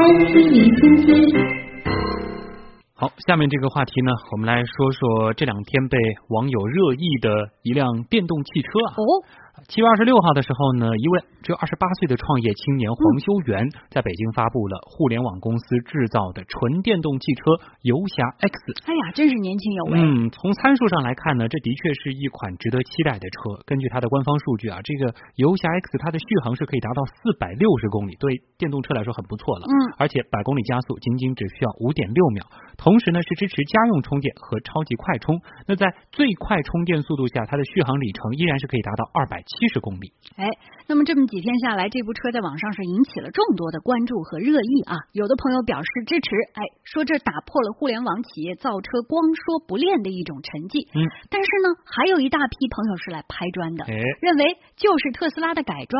iT 离心机。好，下面这个话题呢，我们来说说这两天被网友热议的一辆电动汽车啊。哦。七月二十六号的时候呢，一位只有二十八岁的创业青年黄修元在北京发布了互联网公司制造的纯电动汽车游侠 X。哎呀，真是年轻有为。嗯，从参数上来看呢，这的确是一款值得期待的车。根据它的官方数据啊，这个游侠 X 它的续航是可以达到四百六十公里，对电动车来说很不错了。嗯，而且百公里加速仅仅只需要五点六秒，同时呢是支持家用充电和超级快充。那在最快充电速度下，它的续航里程依然是可以达到二百七十公里。哎，那么这么几天下来，这部车在网上是引起了众多的关注和热议啊。有的朋友表示支持，哎，说这打破了互联网企业造车光说不练的一种沉寂。嗯，但是呢，还有一大批朋友是来拍砖的，哎，认为就是特斯拉的改装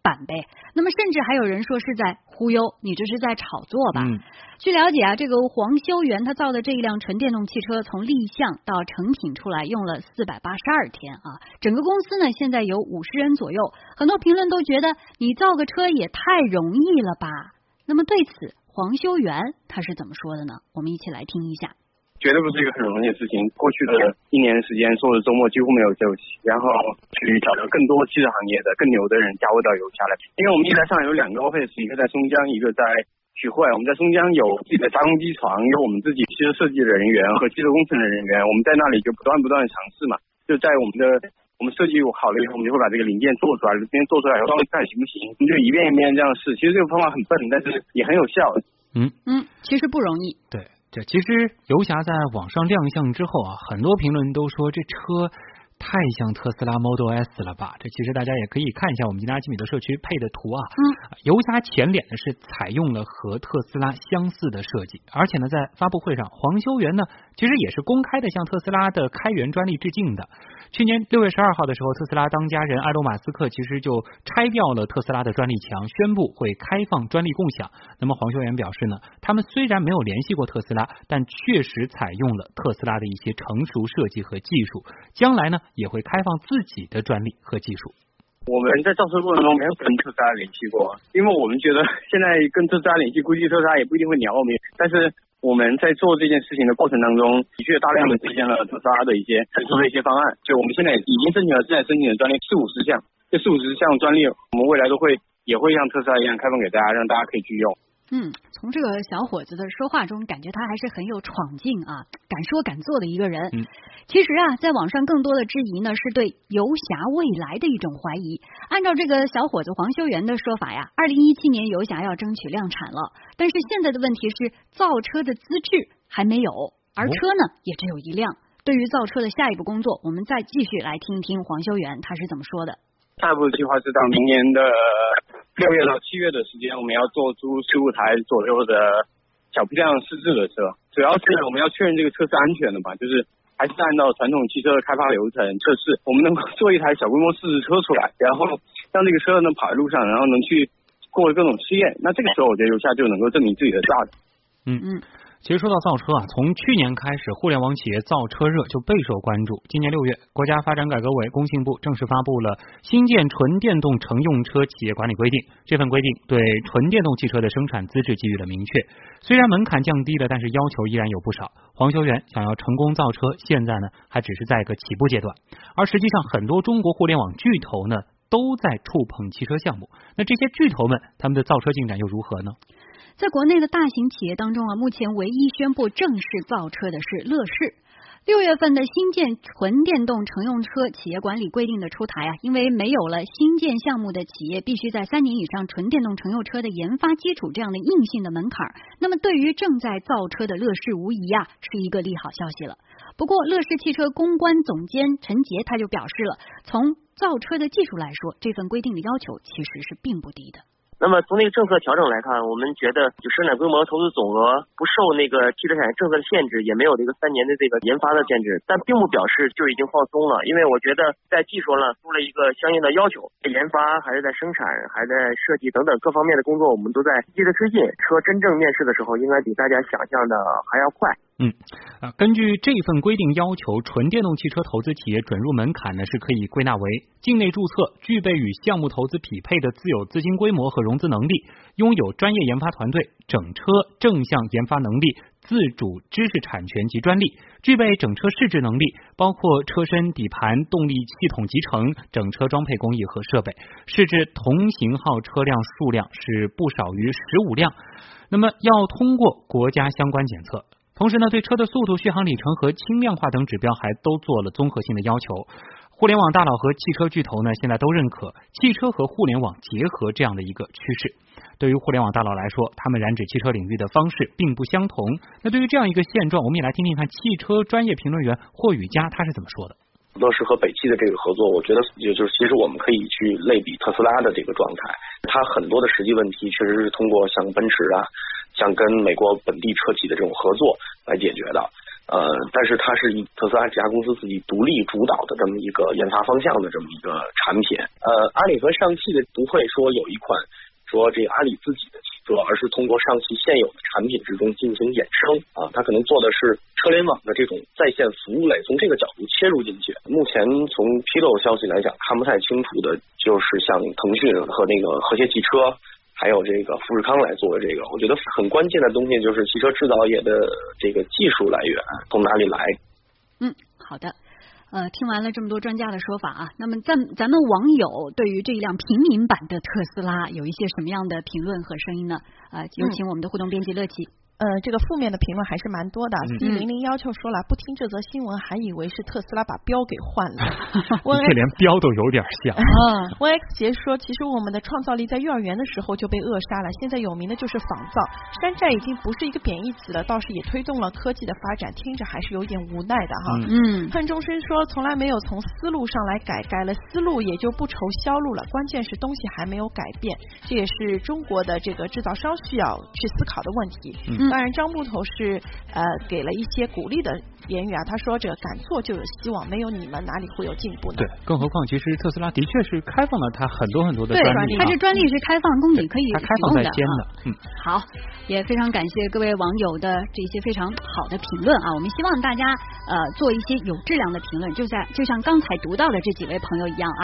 版呗。那么甚至还有人说是在忽悠，你这是在炒作吧？嗯。据了解啊，这个黄修元他造的这一辆纯电动汽车，从立项到成品出来用了四百八十二天啊。整个公司呢，现在有五十人左右。很多评论都觉得你造个车也太容易了吧？那么对此，黄修元他是怎么说的呢？我们一起来听一下。绝对不是一个很容易的事情。过去的一年时间，所有的周末几乎没有休息，然后去找到更多汽车行业的更牛的人加入到油下来。因为我们一在上海有两个 office，一个在松江，一个在。徐汇，我们在松江有自己的加工机床，有我们自己汽车设计的人员和汽车工程的人员，我们在那里就不断不断的尝试嘛，就在我们的我们设计好了以后，我们就会把这个零件做出来，零件做出来以后看行不行，我们就一遍一遍这样试。其实这个方法很笨，但是也很有效。嗯嗯，其实不容易。对，这其实游侠在网上亮相之后啊，很多评论都说这车。太像特斯拉 Model S 了吧？这其实大家也可以看一下我们吉拉基米的社区配的图啊。嗯，油加前脸呢是采用了和特斯拉相似的设计，而且呢在发布会上，黄修元呢其实也是公开的向特斯拉的开源专利致敬的。去年六月十二号的时候，特斯拉当家人埃隆马斯克其实就拆掉了特斯拉的专利墙，宣布会开放专利共享。那么黄修元表示呢，他们虽然没有联系过特斯拉，但确实采用了特斯拉的一些成熟设计和技术，将来呢也会开放自己的专利和技术。我们在造车过程中没有跟特斯拉联系过，因为我们觉得现在跟特斯拉联系，估计特斯拉也不一定会鸟我们，但是。我们在做这件事情的过程当中，的确大量的实现了特斯拉的一些成熟的一些方案。就我们现在已经申请了，正在申请的专利四五十项，这四五十项专利，我们未来都会也会像特斯拉一样开放给大家，让大家可以去用。嗯，从这个小伙子的说话中，感觉他还是很有闯劲啊，敢说敢做的一个人。嗯，其实啊，在网上更多的质疑呢，是对游侠未来的一种怀疑。按照这个小伙子黄修元的说法呀，二零一七年游侠要争取量产了，但是现在的问题是造车的资质还没有，而车呢也只有一辆。对于造车的下一步工作，我们再继续来听一听黄修元他是怎么说的。下一步计划是到明年的。六月到七月的时间，我们要做出十五台左右的小批量试制的车，主要是我们要确认这个车是安全的嘛，就是还是按照传统汽车的开发流程测试，我们能够做一台小规模试制车出来，然后让这个车能跑在路上，然后能去过各种试验，那这个时候我觉得油下就能够证明自己的价值。嗯嗯。其实说到造车啊，从去年开始，互联网企业造车热就备受关注。今年六月，国家发展改革委、工信部正式发布了《新建纯电动乘用车企业管理规定》。这份规定对纯电动汽车的生产资质给予了明确。虽然门槛降低了，但是要求依然有不少。黄修元想要成功造车，现在呢还只是在一个起步阶段。而实际上，很多中国互联网巨头呢都在触碰汽车项目。那这些巨头们，他们的造车进展又如何呢？在国内的大型企业当中啊，目前唯一宣布正式造车的是乐视。六月份的新建纯电动乘用车企业管理规定的出台啊，因为没有了新建项目的企业必须在三年以上纯电动乘用车的研发基础这样的硬性的门槛，那么对于正在造车的乐视，无疑啊是一个利好消息了。不过，乐视汽车公关总监陈杰他就表示了，从造车的技术来说，这份规定的要求其实是并不低的。那么从那个政策调整来看，我们觉得就生产规模、投资总额不受那个汽车产业政策的限制，也没有这个三年的这个研发的限制，但并不表示就已经放松了。因为我觉得在技术上出了一个相应的要求，研发还是在生产，还在设计等等各方面的工作，我们都在积极的推进。车真正面世的时候，应该比大家想象的还要快。嗯啊，根据这份规定要求，纯电动汽车投资企业准入门槛呢是可以归纳为境内注册、具备与项目投资匹配的自有资金规模和融资能力，拥有专业研发团队、整车正向研发能力、自主知识产权及专利，具备整车试制能力，包括车身、底盘、动力系统集成、整车装配工艺和设备，试制同型号车辆数量是不少于十五辆。那么要通过国家相关检测。同时呢，对车的速度、续航里程和轻量化等指标还都做了综合性的要求。互联网大佬和汽车巨头呢，现在都认可汽车和互联网结合这样的一个趋势。对于互联网大佬来说，他们染指汽车领域的方式并不相同。那对于这样一个现状，我们也来听听看汽车专业评论员霍宇佳他是怎么说的。乐视和北汽的这个合作，我觉得也就是其实我们可以去类比特斯拉的这个状态，它很多的实际问题确实是通过像奔驰啊。像跟美国本地车企的这种合作来解决的，呃，但是它是以特斯拉这家公司自己独立主导的这么一个研发方向的这么一个产品，呃，阿里和上汽的不会说有一款说这个阿里自己的汽车，而是通过上汽现有的产品之中进行衍生啊，它可能做的是车联网的这种在线服务类，从这个角度切入进去。目前从披露消息来讲，看不太清楚的就是像腾讯和那个和谐汽车。还有这个富士康来做的这个，我觉得很关键的东西就是汽车制造业的这个技术来源从哪里来。嗯，好的。呃，听完了这么多专家的说法啊，那么咱咱们网友对于这一辆平民版的特斯拉有一些什么样的评论和声音呢？呃，有请我们的互动编辑乐琪。呃，这个负面的评论还是蛮多的。C 零零幺就说了，不听这则新闻还以为是特斯拉把标给换了。这连标都有点像。嗯，Y X 杰说，其实我们的创造力在幼儿园的时候就被扼杀了，现在有名的就是仿造。山寨已经不是一个贬义词了，倒是也推动了科技的发展，听着还是有点无奈的哈。嗯。恨终生说，从来没有从思路上来改，改了思路也就不愁销路了。关键是东西还没有改变，这也是中国的这个制造商需要去思考的问题。嗯。当然，张木头是呃给了一些鼓励的言语啊，他说这个敢做就有希望，没有你们哪里会有进步呢？对，更何况其实特斯拉的确是开放了它很多很多的专利，它这专利是开放供你可以开放在先的。嗯，好，也非常感谢各位网友的这些非常好的评论啊，我们希望大家呃做一些有质量的评论，就像就像刚才读到的这几位朋友一样啊。